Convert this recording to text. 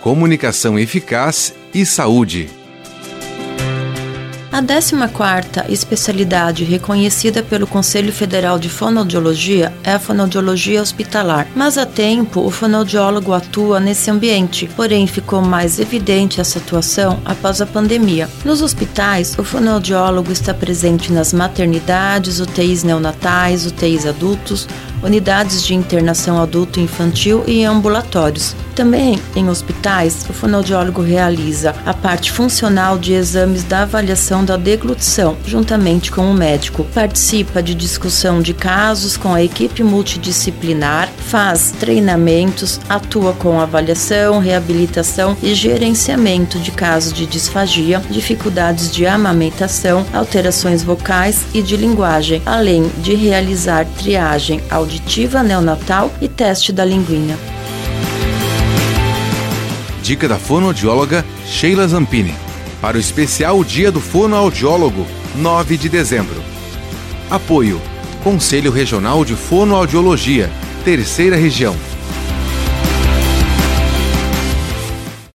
comunicação eficaz e saúde. A 14ª especialidade reconhecida pelo Conselho Federal de Fonoaudiologia é a fonoaudiologia hospitalar, mas há tempo o fonoaudiólogo atua nesse ambiente, porém ficou mais evidente essa atuação após a pandemia. Nos hospitais, o fonoaudiólogo está presente nas maternidades, UTIs neonatais, UTIs adultos, unidades de internação adulto e infantil e ambulatórios. Também em hospitais, o fonoaudiólogo realiza a parte funcional de exames da avaliação da deglutição, juntamente com o médico. Participa de discussão de casos com a equipe multidisciplinar, faz treinamentos, atua com avaliação, reabilitação e gerenciamento de casos de disfagia, dificuldades de amamentação, alterações vocais e de linguagem, além de realizar triagem auditiva neonatal e teste da linguinha. Dica da fonoaudióloga Sheila Zampini. Para o especial Dia do Fonoaudiólogo, 9 de dezembro. Apoio: Conselho Regional de Fonoaudiologia, Terceira Região.